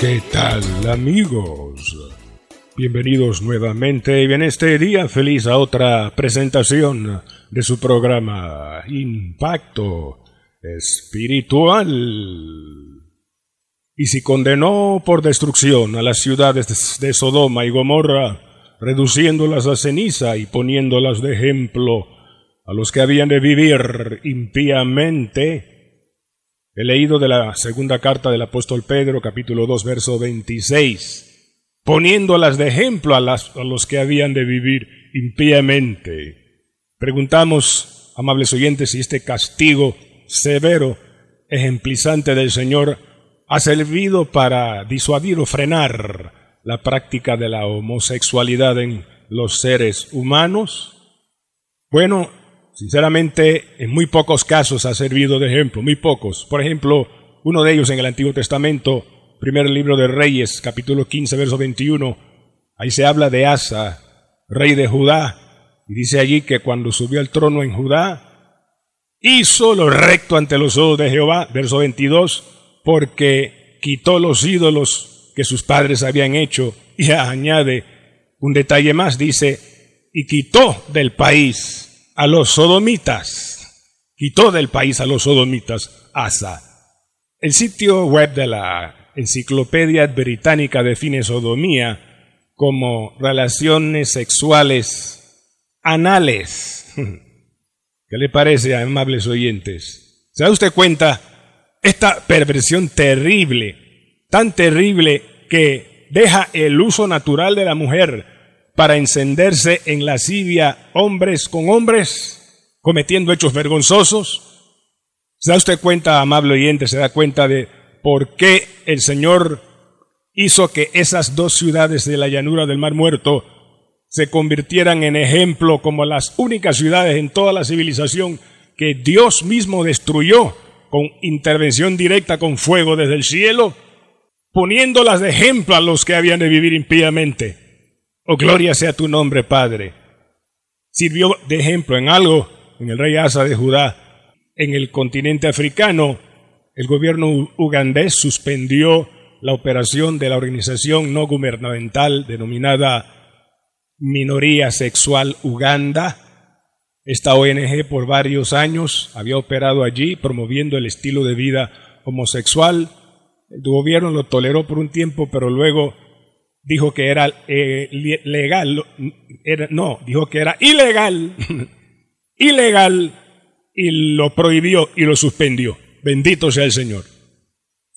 ¿Qué tal amigos? Bienvenidos nuevamente y en este día feliz a otra presentación de su programa Impacto Espiritual. Y si condenó por destrucción a las ciudades de Sodoma y Gomorra, reduciéndolas a ceniza y poniéndolas de ejemplo a los que habían de vivir impíamente, He leído de la segunda carta del apóstol Pedro, capítulo 2, verso 26, poniéndolas de ejemplo a, los que habían de vivir impíamente. Preguntamos, amables oyentes, si este castigo severo, ejemplizante del Señor, ha servido para disuadir o frenar la práctica de la homosexualidad en los seres humanos. Bueno, Sinceramente, en muy pocos casos ha servido de ejemplo, muy pocos. Por ejemplo, uno de ellos en el Antiguo Testamento, primer libro de Reyes, capítulo 15, verso 21, ahí se habla de Asa, rey de Judá, y dice allí que cuando subió al trono en Judá, hizo lo recto ante los ojos de Jehová, verso 22, porque quitó los ídolos que sus padres habían hecho, y añade un detalle más, dice, y quitó del país a los sodomitas. Quitó del país a los sodomitas Asa. El sitio web de la Enciclopedia Británica define sodomía como relaciones sexuales anales. ¿Qué le parece, amables oyentes? ¿Se da usted cuenta? Esta perversión terrible, tan terrible que deja el uso natural de la mujer para encenderse en lascivia hombres con hombres, cometiendo hechos vergonzosos. ¿Se da usted cuenta, amable oyente, se da cuenta de por qué el Señor hizo que esas dos ciudades de la llanura del Mar Muerto se convirtieran en ejemplo como las únicas ciudades en toda la civilización que Dios mismo destruyó con intervención directa con fuego desde el cielo, poniéndolas de ejemplo a los que habían de vivir impíamente. Oh, gloria sea tu nombre, Padre. Sirvió de ejemplo en algo en el rey Asa de Judá. En el continente africano, el gobierno ugandés suspendió la operación de la organización no gubernamental denominada Minoría Sexual Uganda. Esta ONG por varios años había operado allí promoviendo el estilo de vida homosexual. El gobierno lo toleró por un tiempo, pero luego dijo que era eh, legal, era, no, dijo que era ilegal, ilegal, y lo prohibió y lo suspendió. Bendito sea el Señor.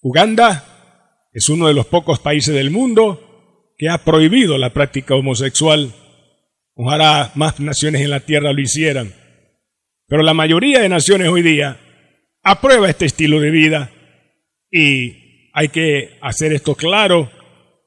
Uganda es uno de los pocos países del mundo que ha prohibido la práctica homosexual. Ojalá más naciones en la tierra lo hicieran. Pero la mayoría de naciones hoy día aprueba este estilo de vida y hay que hacer esto claro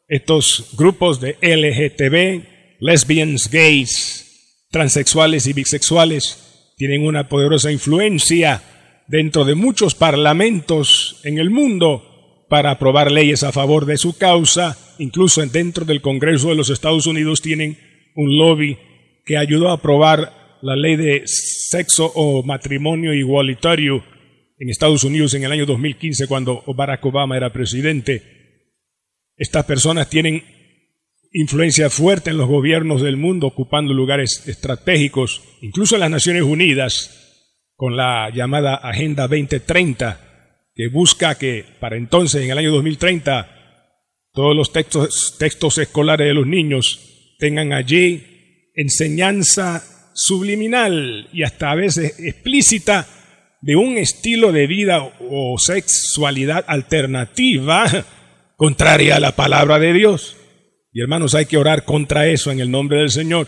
estos grupos de LGTB, lesbians, gays, transexuales y bisexuales, tienen una poderosa influencia dentro de muchos parlamentos en el mundo para aprobar leyes a favor de su causa. Incluso dentro del Congreso de los Estados Unidos tienen un lobby que ayudó a aprobar la ley de sexo o matrimonio igualitario en Estados Unidos en el año 2015 cuando Barack Obama era presidente. Estas personas tienen influencia fuerte en los gobiernos del mundo, ocupando lugares estratégicos, incluso en las Naciones Unidas, con la llamada Agenda 2030, que busca que para entonces, en el año 2030, todos los textos, textos escolares de los niños tengan allí enseñanza subliminal y hasta a veces explícita de un estilo de vida o sexualidad alternativa contraria a la palabra de Dios. Y hermanos, hay que orar contra eso en el nombre del Señor.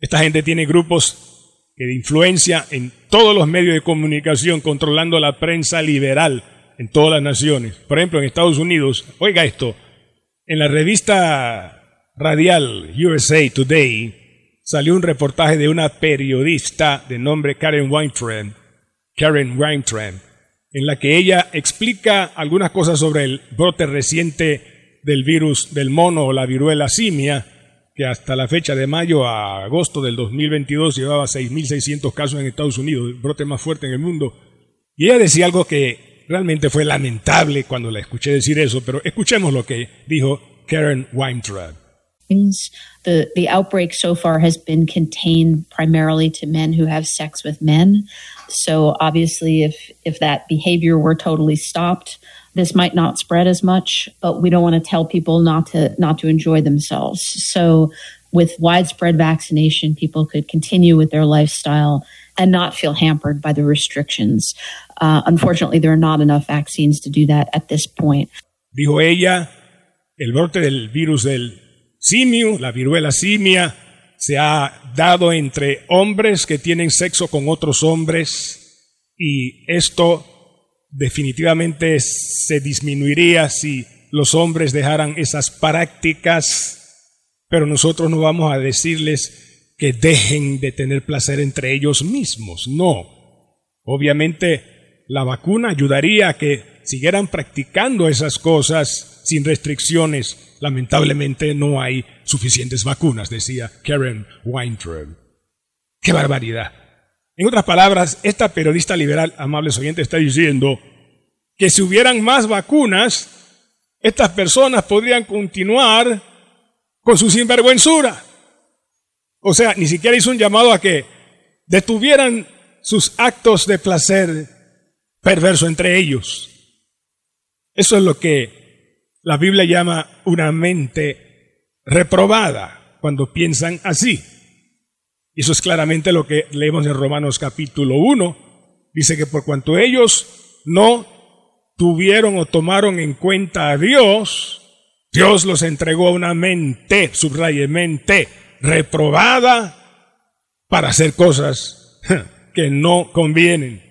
Esta gente tiene grupos de influencia en todos los medios de comunicación, controlando la prensa liberal, en todas las naciones. Por ejemplo, en Estados Unidos, oiga esto, en la revista radial USA Today salió un reportaje de una periodista de nombre Karen Weintraub, Karen Weintraub, en la que ella explica algunas cosas sobre el brote reciente del virus del mono o la viruela simia, que hasta la fecha de mayo a agosto del 2022 llevaba 6.600 casos en Estados Unidos, el brote más fuerte en el mundo. Y ella decía algo que realmente fue lamentable cuando la escuché decir eso, pero escuchemos lo que dijo Karen Weintraub. The, the outbreak so far has been contained primarily to men who have sex with men. So obviously, if, if that behavior were totally stopped, this might not spread as much, but we don't want to tell people not to, not to enjoy themselves. So with widespread vaccination, people could continue with their lifestyle and not feel hampered by the restrictions. Uh, unfortunately, there are not enough vaccines to do that at this point. Dijo ella, el brote del virus del simio, la viruela simia, se ha dado entre hombres que tienen sexo con otros hombres y esto definitivamente se disminuiría si los hombres dejaran esas prácticas, pero nosotros no vamos a decirles que dejen de tener placer entre ellos mismos, no. Obviamente la vacuna ayudaría a que siguieran practicando esas cosas sin restricciones. Lamentablemente no hay suficientes vacunas, decía Karen Weintraub. ¡Qué barbaridad! En otras palabras, esta periodista liberal, amables oyentes, está diciendo que si hubieran más vacunas, estas personas podrían continuar con su sinvergüenzura. O sea, ni siquiera hizo un llamado a que detuvieran sus actos de placer perverso entre ellos. Eso es lo que la Biblia llama una mente reprobada cuando piensan así. Y eso es claramente lo que leemos en Romanos capítulo 1. Dice que por cuanto ellos no tuvieron o tomaron en cuenta a Dios, Dios los entregó a una mente, subraye mente, reprobada para hacer cosas que no convienen.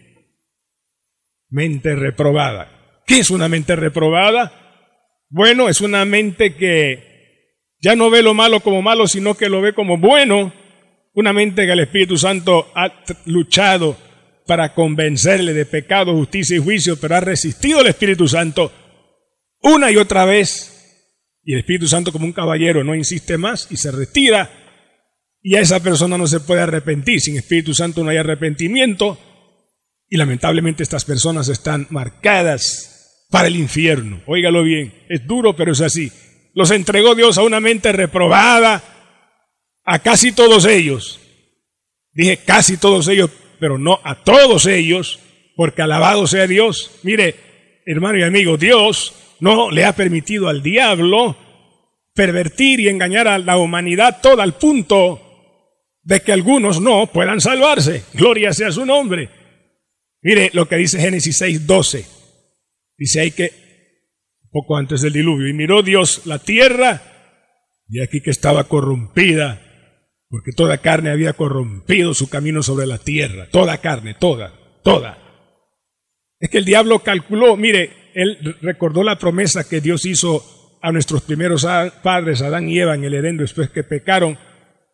Mente reprobada. ¿Qué es una mente reprobada? Bueno, es una mente que ya no ve lo malo como malo, sino que lo ve como bueno. Una mente que el Espíritu Santo ha luchado para convencerle de pecado, justicia y juicio, pero ha resistido el Espíritu Santo una y otra vez. Y el Espíritu Santo como un caballero no insiste más y se retira. Y a esa persona no se puede arrepentir. Sin Espíritu Santo no hay arrepentimiento. Y lamentablemente estas personas están marcadas para el infierno. Óigalo bien, es duro, pero es así. Los entregó Dios a una mente reprobada, a casi todos ellos. Dije casi todos ellos, pero no a todos ellos, porque alabado sea Dios. Mire, hermano y amigo, Dios no le ha permitido al diablo pervertir y engañar a la humanidad todo al punto de que algunos no puedan salvarse. Gloria sea su nombre. Mire lo que dice Génesis 6, 12. Dice ahí que poco antes del diluvio, y miró Dios la tierra, y aquí que estaba corrompida, porque toda carne había corrompido su camino sobre la tierra, toda carne, toda, toda. Es que el diablo calculó, mire, él recordó la promesa que Dios hizo a nuestros primeros padres, Adán y Eva, en el Edén, después que pecaron.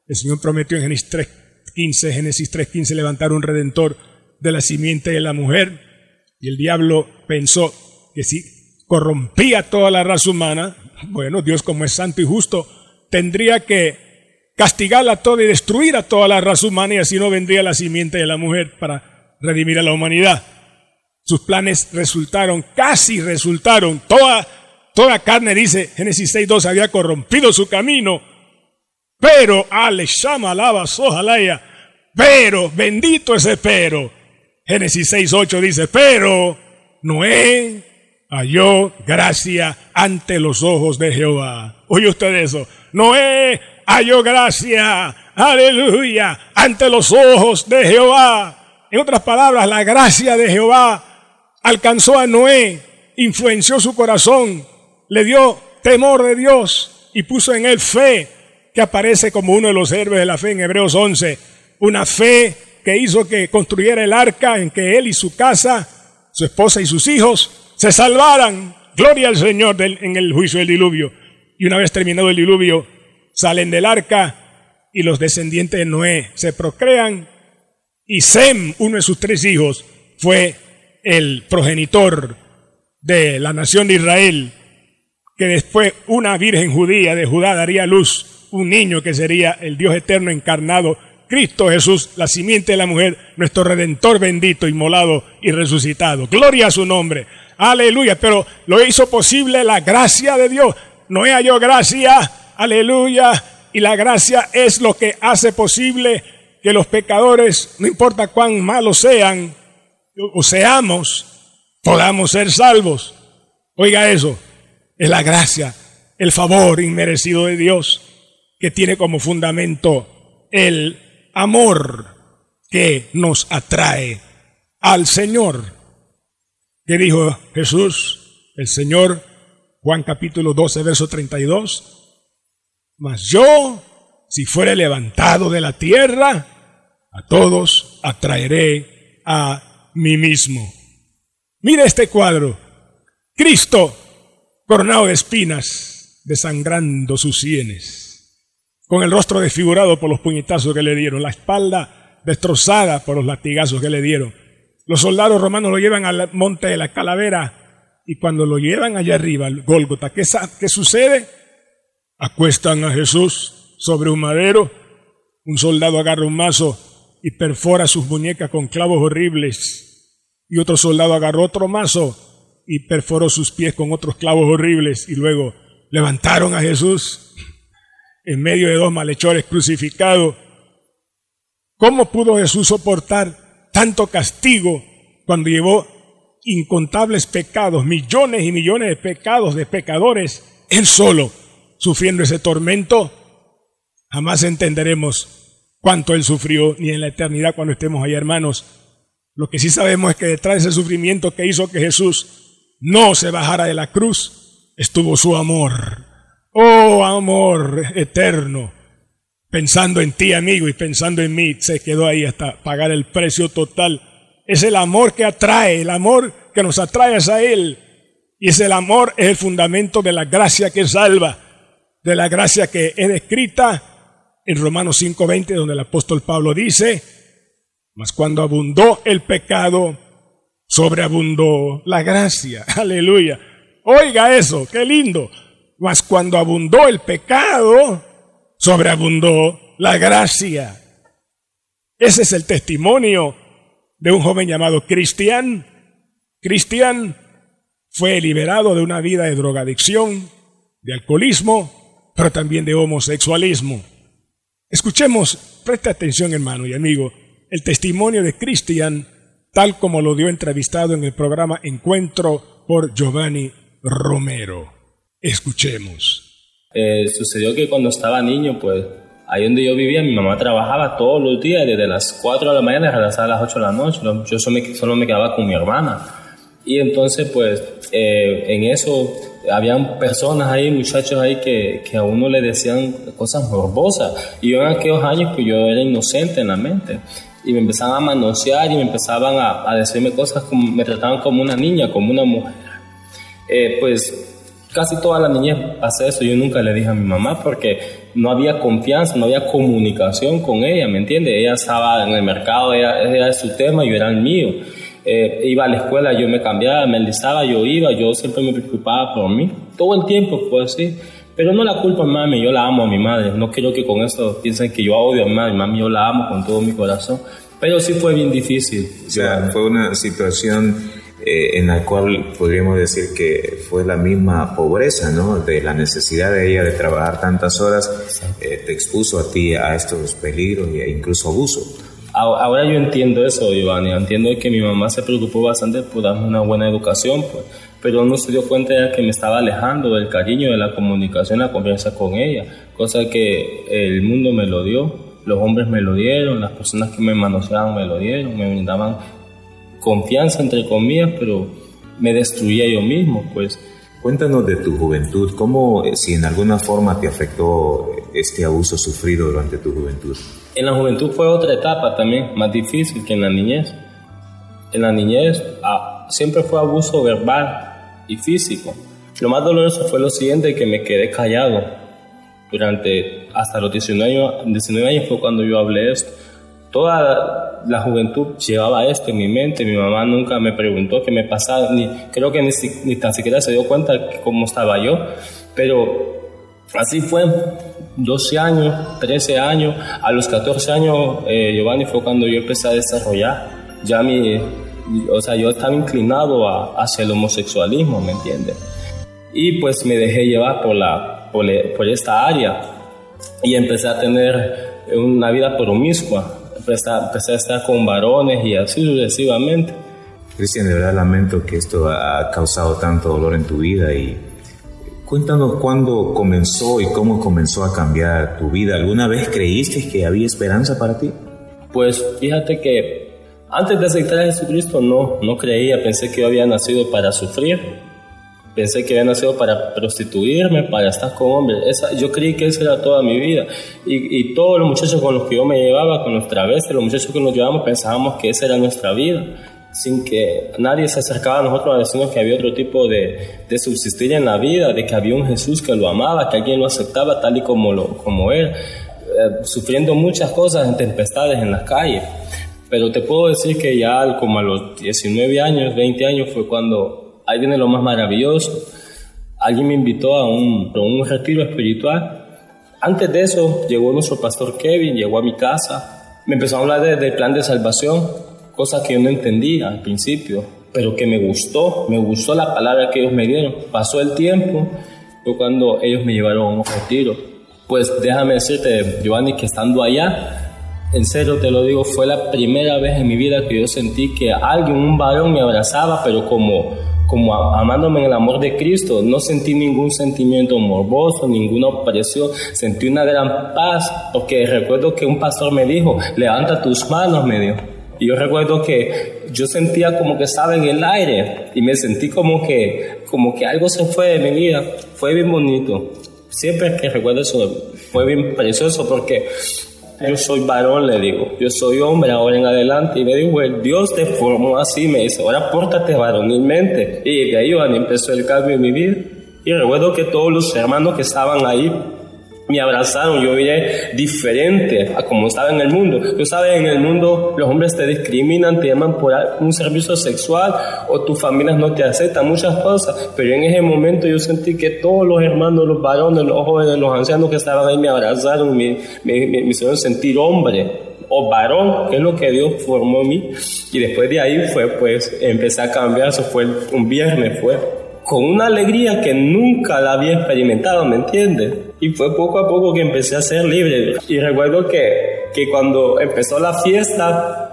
El Señor prometió en Génesis 3.15, Génesis 3.15, levantar un redentor de la simiente de la mujer. Y el diablo pensó, que si corrompía toda la raza humana, bueno, Dios como es santo y justo, tendría que castigarla toda y destruir a toda la raza humana y así no vendría la simiente de la mujer para redimir a la humanidad. Sus planes resultaron, casi resultaron, toda, toda carne, dice Génesis 6.2, había corrompido su camino, pero, ale, llama, alaba, sojalaya, pero, bendito ese pero. Génesis 6.8 dice, pero Noé halló gracia ante los ojos de Jehová. Oye usted eso. Noé halló gracia, aleluya, ante los ojos de Jehová. En otras palabras, la gracia de Jehová alcanzó a Noé, influenció su corazón, le dio temor de Dios y puso en él fe, que aparece como uno de los héroes de la fe en Hebreos 11. Una fe que hizo que construyera el arca en que él y su casa, su esposa y sus hijos se salvaran. Gloria al Señor en el juicio del diluvio. Y una vez terminado el diluvio, salen del arca y los descendientes de Noé se procrean. Y Sem, uno de sus tres hijos, fue el progenitor de la nación de Israel, que después una virgen judía de Judá daría luz un niño que sería el Dios eterno encarnado, Cristo Jesús, la simiente de la mujer, nuestro redentor bendito, inmolado y resucitado. Gloria a su nombre. Aleluya. Pero lo hizo posible la gracia de Dios. No halló gracia. Aleluya. Y la gracia es lo que hace posible que los pecadores, no importa cuán malos sean o seamos, podamos ser salvos. Oiga eso, es la gracia, el favor inmerecido de Dios que tiene como fundamento el amor que nos atrae al Señor. ¿Qué dijo Jesús, el Señor, Juan capítulo 12, verso 32? Mas yo, si fuere levantado de la tierra, a todos atraeré a mí mismo. Mira este cuadro. Cristo coronado de espinas, desangrando sus sienes con el rostro desfigurado por los puñetazos que le dieron, la espalda destrozada por los latigazos que le dieron. Los soldados romanos lo llevan al monte de la calavera y cuando lo llevan allá arriba, al Gólgota, ¿qué, ¿qué sucede? Acuestan a Jesús sobre un madero, un soldado agarra un mazo y perfora sus muñecas con clavos horribles y otro soldado agarró otro mazo y perforó sus pies con otros clavos horribles y luego levantaron a Jesús en medio de dos malhechores crucificados. ¿Cómo pudo Jesús soportar tanto castigo cuando llevó incontables pecados, millones y millones de pecados de pecadores, él solo, sufriendo ese tormento? Jamás entenderemos cuánto él sufrió, ni en la eternidad cuando estemos ahí, hermanos. Lo que sí sabemos es que detrás de ese sufrimiento que hizo que Jesús no se bajara de la cruz, estuvo su amor Oh amor eterno, pensando en ti amigo y pensando en mí, se quedó ahí hasta pagar el precio total. Es el amor que atrae, el amor que nos atrae a Él. Y es el amor, es el fundamento de la gracia que salva, de la gracia que es descrita en Romanos 5:20, donde el apóstol Pablo dice, mas cuando abundó el pecado, sobreabundó la gracia. Aleluya. Oiga eso, qué lindo. Mas cuando abundó el pecado, sobreabundó la gracia. Ese es el testimonio de un joven llamado Cristian. Cristian fue liberado de una vida de drogadicción, de alcoholismo, pero también de homosexualismo. Escuchemos, preste atención hermano y amigo, el testimonio de Cristian tal como lo dio entrevistado en el programa Encuentro por Giovanni Romero. Escuchemos. Eh, sucedió que cuando estaba niño, pues ahí donde yo vivía, mi mamá trabajaba todos los días, desde las 4 de la mañana hasta las 8 de la noche. Yo solo me, quedaba con mi hermana. Y entonces, pues, eh, en eso, habían personas ahí, muchachos ahí, que, a uno le decían cosas morbosas. Y yo en aquellos años, pues yo era inocente en la mente. Y me empezaban a manosear y me empezaban a, a decirme cosas como, me trataban como una niña, como una mujer. Eh, pues casi toda la niñez hace eso. Yo nunca le dije a mi mamá porque no había confianza, no había comunicación con ella, ¿me entiende? Ella estaba en el mercado, ella, era su tema, yo era el mío. Eh, iba a la escuela, yo me cambiaba, me enlistaba, yo iba, yo siempre me preocupaba por mí. Todo el tiempo fue así. Pero no la culpa a mami, yo la amo a mi madre. No quiero que con eso piensen que yo odio a mi madre. Mami, yo la amo con todo mi corazón. Pero sí fue bien difícil. O sea, fue una situación eh, en la cual podríamos decir que fue la misma pobreza, ¿no? De la necesidad de ella de trabajar tantas horas, eh, te expuso a ti a estos peligros e incluso abuso. Ahora yo entiendo eso, Giovanni, entiendo que mi mamá se preocupó bastante por darme una buena educación, pues, pero no se dio cuenta de que me estaba alejando del cariño, de la comunicación, la confianza con ella, cosa que el mundo me lo dio, los hombres me lo dieron, las personas que me manoseaban me lo dieron, me brindaban confianza, entre comillas, pero me destruía yo mismo, pues. Cuéntanos de tu juventud, cómo, eh, si en alguna forma te afectó este abuso sufrido durante tu juventud. En la juventud fue otra etapa también, más difícil que en la niñez. En la niñez ah, siempre fue abuso verbal, y físico. Lo más doloroso fue lo siguiente, que me quedé callado durante hasta los 19 años, 19 años fue cuando yo hablé esto. Toda la juventud llevaba esto en mi mente, mi mamá nunca me preguntó qué me pasaba, ni, creo que ni, ni tan siquiera se dio cuenta cómo estaba yo, pero Así fue, 12 años, 13 años, a los 14 años, eh, Giovanni, fue cuando yo empecé a desarrollar. Ya mi, o sea, yo estaba inclinado hacia el homosexualismo, ¿me entiendes? Y pues me dejé llevar por, la, por, por esta área y empecé a tener una vida promiscua, empecé a, estar con varones y así sucesivamente. Cristian, de verdad lamento que esto ha causado tanto dolor en tu vida y Cuéntanos cuándo comenzó y cómo comenzó a cambiar tu vida. ¿Alguna vez creíste que había esperanza para ti? Pues fíjate que antes de aceptar a Jesucristo no, no creía, pensé que yo había nacido para sufrir, pensé que había nacido para prostituirme, para estar con hombres. Esa, yo creí que esa era toda mi vida. Y, y todos los muchachos con los que yo me llevaba, con los travestis, los muchachos que nos llevábamos, pensábamos que esa era nuestra vida sin que nadie se acercaba a nosotros a decirnos que había otro tipo de, de, subsistir en la vida, de que había un Jesús que lo amaba, que alguien lo aceptaba tal y como, lo, como él, eh, sufriendo muchas cosas en tempestades en las calles. Pero te puedo decir que ya como a los 19 años, 20 años fue cuando ahí viene lo más maravilloso. Alguien me invitó a un, retiro espiritual. Antes de eso llegó nuestro pastor Kevin, llegó a mi casa, me empezó a hablar del de plan de salvación cosa que yo no entendía al principio, pero que me gustó, me gustó la palabra que ellos me dieron. Pasó el tiempo, fue cuando ellos me llevaron a un retiro. Pues déjame decirte, Giovanni, que estando allá, en serio te lo digo, fue la primera vez en mi vida que yo sentí que alguien, un varón, me abrazaba, pero como, como amándome en el amor de Cristo. No sentí ningún sentimiento morboso, ninguna opresión. Sentí una gran paz, porque recuerdo que un pastor me dijo, levanta tus manos, me dijo. Y yo recuerdo que yo sentía como que estaba en el aire y me sentí como que, como que algo se fue de mi vida. Fue bien bonito. Siempre que recuerdo eso, fue bien precioso porque yo soy varón, le digo. Yo soy hombre ahora en adelante. Y me digo, Dios te formó así. Me dice, ahora pórtate varonilmente. Y de ahí empezó el cambio en mi vida. Y recuerdo que todos los hermanos que estaban ahí me abrazaron, yo vi diferente a como estaba en el mundo. Tú sabes, en el mundo los hombres te discriminan, te llaman por un servicio sexual o tus familias no te aceptan, muchas cosas. Pero en ese momento yo sentí que todos los hermanos, los varones, los jóvenes, los ancianos que estaban ahí me abrazaron, me, me, me, me hicieron sentir hombre o varón, que es lo que Dios formó en mí. Y después de ahí fue, pues, empecé a cambiar, eso fue un viernes, fue con una alegría que nunca la había experimentado, ¿me entiendes? Y fue poco a poco que empecé a ser libre. Y recuerdo que, que cuando empezó la fiesta,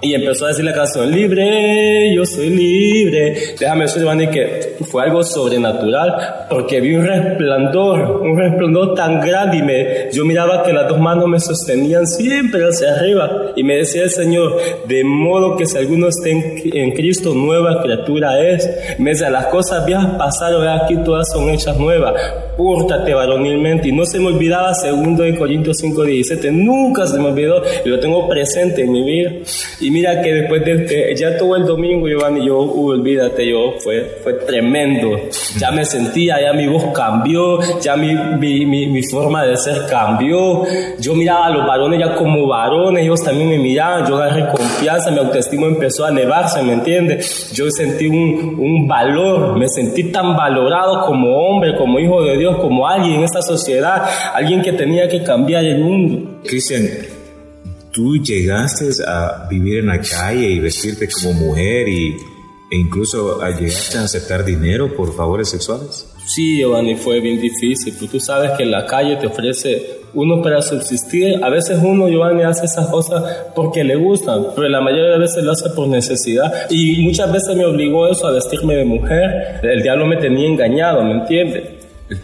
y empezó a decir la canción, libre, yo soy libre. Déjame decir, Giovanni, que fue algo sobrenatural, porque vi un resplandor, un resplandor tan grande y me, yo miraba que las dos manos me sostenían siempre hacia arriba. Y me decía el Señor, de modo que si alguno está en, Cristo, nueva criatura es. Me decía, las cosas viejas pasaron, aquí todas son hechas nuevas. Pórtate varonilmente. Y no se me olvidaba, segundo de Corintios 5, 17, nunca se me olvidó, lo tengo presente en mi vida. Y mira que después de este, ya todo el domingo, Giovanni, yo, olvídate, yo, fue, fue tremendo. Ya me sentía, ya mi voz cambió, ya mi, mi, mi, forma de ser cambió. Yo miraba a los varones ya como varones, ellos también me miraban, yo agarré confianza, mi autoestima empezó a elevarse, ¿me entiendes? Yo sentí un, un valor, me sentí tan valorado como hombre, como hijo de Dios, como alguien en esta sociedad, alguien que tenía que cambiar el mundo. Cristian, tú llegaste a vivir en la calle y vestirte como mujer y, e incluso llegaste a aceptar dinero por favores sexuales? Sí, Giovanni, fue bien difícil. Pues tú sabes que la calle te ofrece uno para subsistir. A veces uno, Giovanni, hace esas cosas porque le gustan, pero la mayoría de veces lo hace por necesidad. Y muchas veces me obligó eso a vestirme de mujer. El diablo me tenía engañado, ¿me entiendes?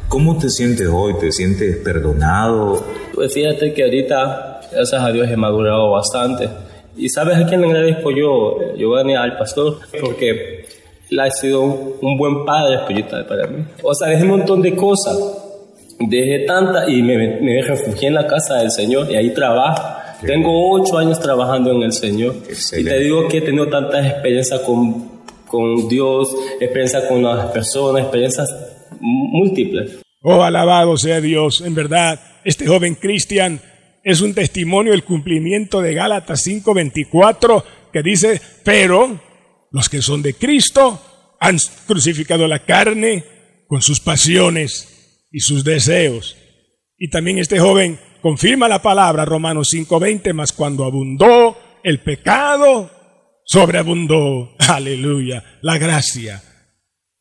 ¿Cómo te sientes hoy? ¿Te sientes perdonado? Pues fíjate que ahorita gracias a Dios he madurado bastante. ¿Y sabes a quién le agradezco yo, Giovanni, al pastor? Porque él ha sido un, buen padre espiritual para mí. O sea, dejé un montón de cosas, dejé tanta y me, me refugié en la casa del Señor y ahí trabajo. Tengo ocho años trabajando en el Señor. Y te digo que he tenido tantas experiencias con con Dios, experiencias con las personas, experiencias múltiples. Oh, alabado sea Dios, en verdad, este joven Cristian es un testimonio del cumplimiento de Gálatas 5:24 que dice, pero los que son de Cristo han crucificado la carne con sus pasiones y sus deseos. Y también este joven confirma la palabra Romanos 5:20, más cuando abundó el pecado, sobreabundó, aleluya, la gracia.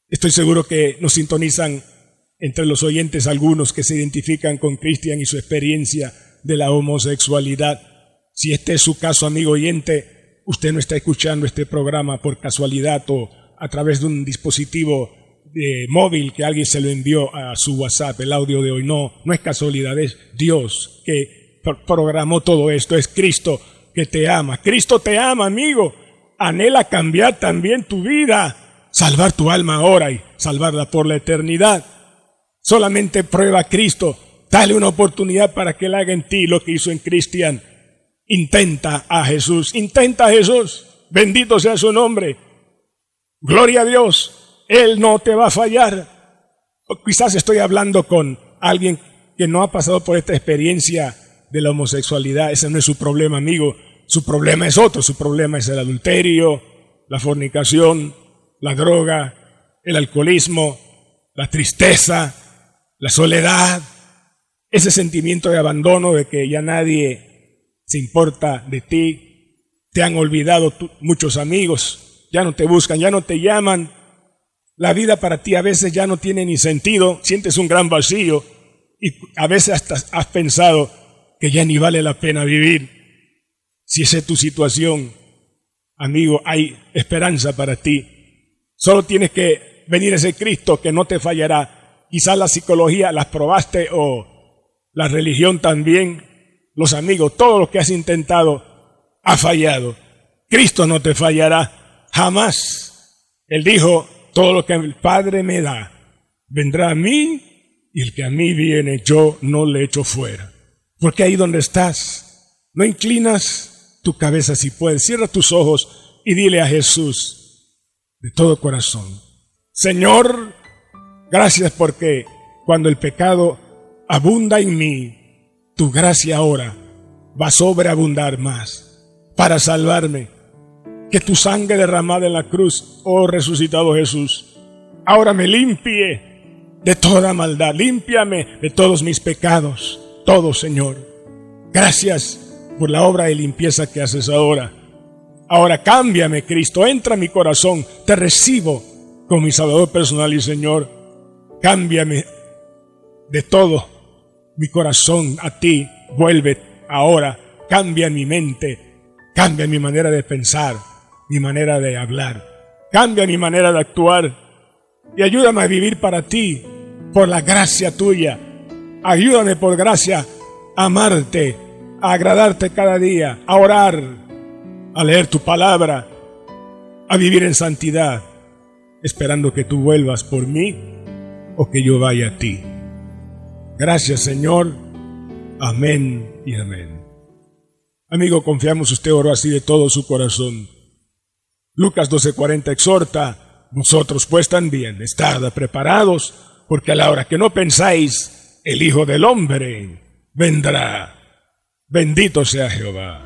Estoy seguro que nos sintonizan entre los oyentes algunos que se identifican con Cristian y su experiencia de la homosexualidad. Si este es su caso, amigo oyente, usted no está escuchando este programa por casualidad o a través de un dispositivo de móvil que alguien se lo envió a su WhatsApp, el audio de hoy. No, no es casualidad, es Dios que programó todo esto, es Cristo que te ama. Cristo te ama, amigo. Anhela cambiar también tu vida, salvar tu alma ahora y salvarla por la eternidad. Solamente prueba a Cristo, dale una oportunidad para que Él haga en ti lo que hizo en Cristian. Intenta a Jesús, intenta a Jesús, bendito sea su nombre. Gloria a Dios, Él no te va a fallar. Quizás estoy hablando con alguien que no ha pasado por esta experiencia de la homosexualidad. Ese no es su problema, amigo. Su problema es otro. Su problema es el adulterio, la fornicación, la droga, el alcoholismo, la tristeza, la soledad, ese sentimiento de abandono de que ya nadie se importa de ti. Te han olvidado muchos amigos, ya no te buscan, ya no te llaman. La vida para ti a veces ya no tiene ni sentido, sientes un gran vacío y a veces hasta has pensado que ya ni vale la pena vivir. Si esa es tu situación, amigo, hay esperanza para ti. Solo tienes que venir a ese Cristo que no te fallará. Quizás la psicología las probaste o la religión también, los amigos, todo lo que has intentado ha fallado. Cristo no te fallará. Jamás. Él dijo, todo lo que el Padre me da vendrá a mí y el que a mí viene yo no le echo fuera. Porque ahí donde estás, no inclinas tu cabeza si puedes, cierra tus ojos y dile a Jesús de todo corazón, Señor, gracias porque cuando el pecado abunda en mí, tu gracia ahora va a sobreabundar más para salvarme. Que tu sangre derramada en la cruz, oh resucitado Jesús, ahora me limpie de toda maldad, límpiame de todos mis pecados, todo Señor. Gracias por la obra de limpieza que haces ahora. Ahora cámbiame, Cristo, entra en mi corazón, te recibo como mi Salvador personal y Señor. Cámbiame de todo mi corazón a ti, vuelve ahora, cambia mi mente, cambia mi manera de pensar mi manera de hablar, cambia mi manera de actuar y ayúdame a vivir para ti, por la gracia tuya. Ayúdame por gracia a amarte, a agradarte cada día, a orar, a leer tu palabra, a vivir en santidad, esperando que tú vuelvas por mí o que yo vaya a ti. Gracias Señor. Amén y amén. Amigo, confiamos usted oró así de todo su corazón. Lucas 12:40 exhorta, vosotros pues también estad preparados, porque a la hora que no pensáis, el Hijo del Hombre vendrá. Bendito sea Jehová.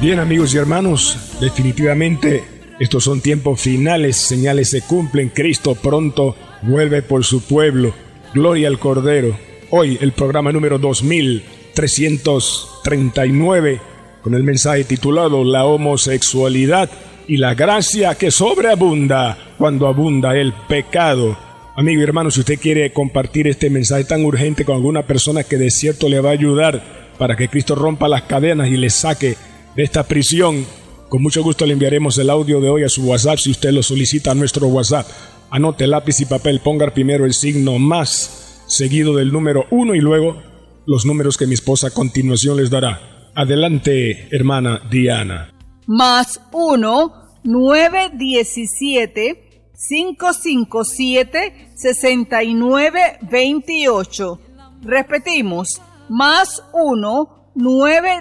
Bien amigos y hermanos, definitivamente estos son tiempos finales, señales se cumplen, Cristo pronto vuelve por su pueblo, gloria al Cordero. Hoy el programa número 2339 con el mensaje titulado La homosexualidad y la gracia que sobreabunda cuando abunda el pecado. Amigo y hermano, si usted quiere compartir este mensaje tan urgente con alguna persona que de cierto le va a ayudar, para que Cristo rompa las cadenas y les saque de esta prisión. Con mucho gusto le enviaremos el audio de hoy a su WhatsApp si usted lo solicita a nuestro WhatsApp. Anote lápiz y papel, ponga primero el signo más, seguido del número 1 y luego los números que mi esposa a continuación les dará. Adelante, hermana Diana. Más 1, 9, 17, 557, 69, 28. Repetimos, más 1, 9,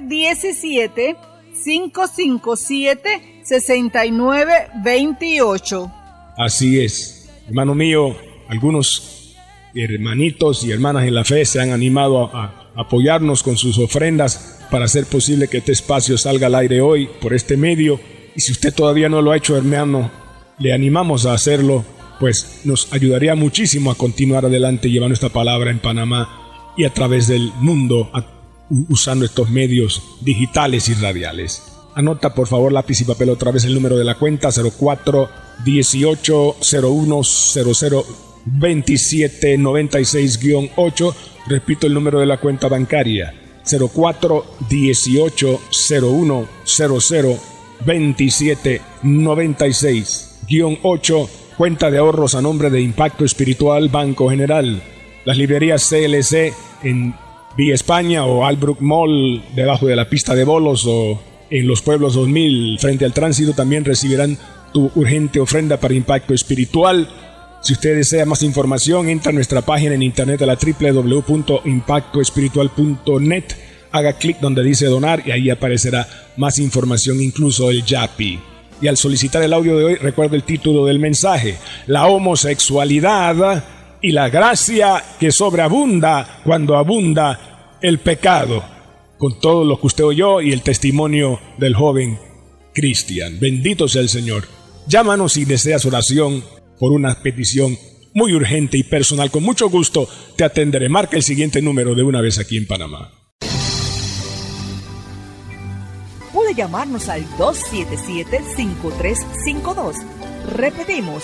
17, 557, 69, 28. Así es. Hermano mío, algunos hermanitos y hermanas en la fe se han animado a, apoyarnos con sus ofrendas para hacer posible que este espacio salga al aire hoy por este medio. Y si usted todavía no lo ha hecho, hermano, le animamos a hacerlo, pues nos ayudaría muchísimo a continuar adelante llevando esta palabra en Panamá y a través del mundo, usando estos medios digitales y radiales. Anota por favor lápiz y papel otra vez el número de la cuenta 04 18 01 00 27 96 8. Repito el número de la cuenta bancaria 04 18 01 00 27 96 8. Cuenta de ahorros a nombre de Impacto Espiritual Banco General. Las librerías CLC en Vía España o Albrook Mall debajo de la pista de bolos o en los pueblos 2000 frente al tránsito también recibirán tu urgente ofrenda para impacto espiritual. Si usted desea más información, entra a nuestra página en internet a la www.impactoespiritual.net. Haga clic donde dice donar y ahí aparecerá más información, incluso el YAPI. Y al solicitar el audio de hoy, recuerda el título del mensaje: La homosexualidad y la gracia que sobreabunda cuando abunda el pecado con todo lo que usted oyó y el testimonio del joven Cristian. Bendito sea el Señor. Llámanos si deseas oración por una petición muy urgente y personal. Con mucho gusto te atenderé. Marca el siguiente número de una vez aquí en Panamá. Puede llamarnos al 277-5352. Repetimos,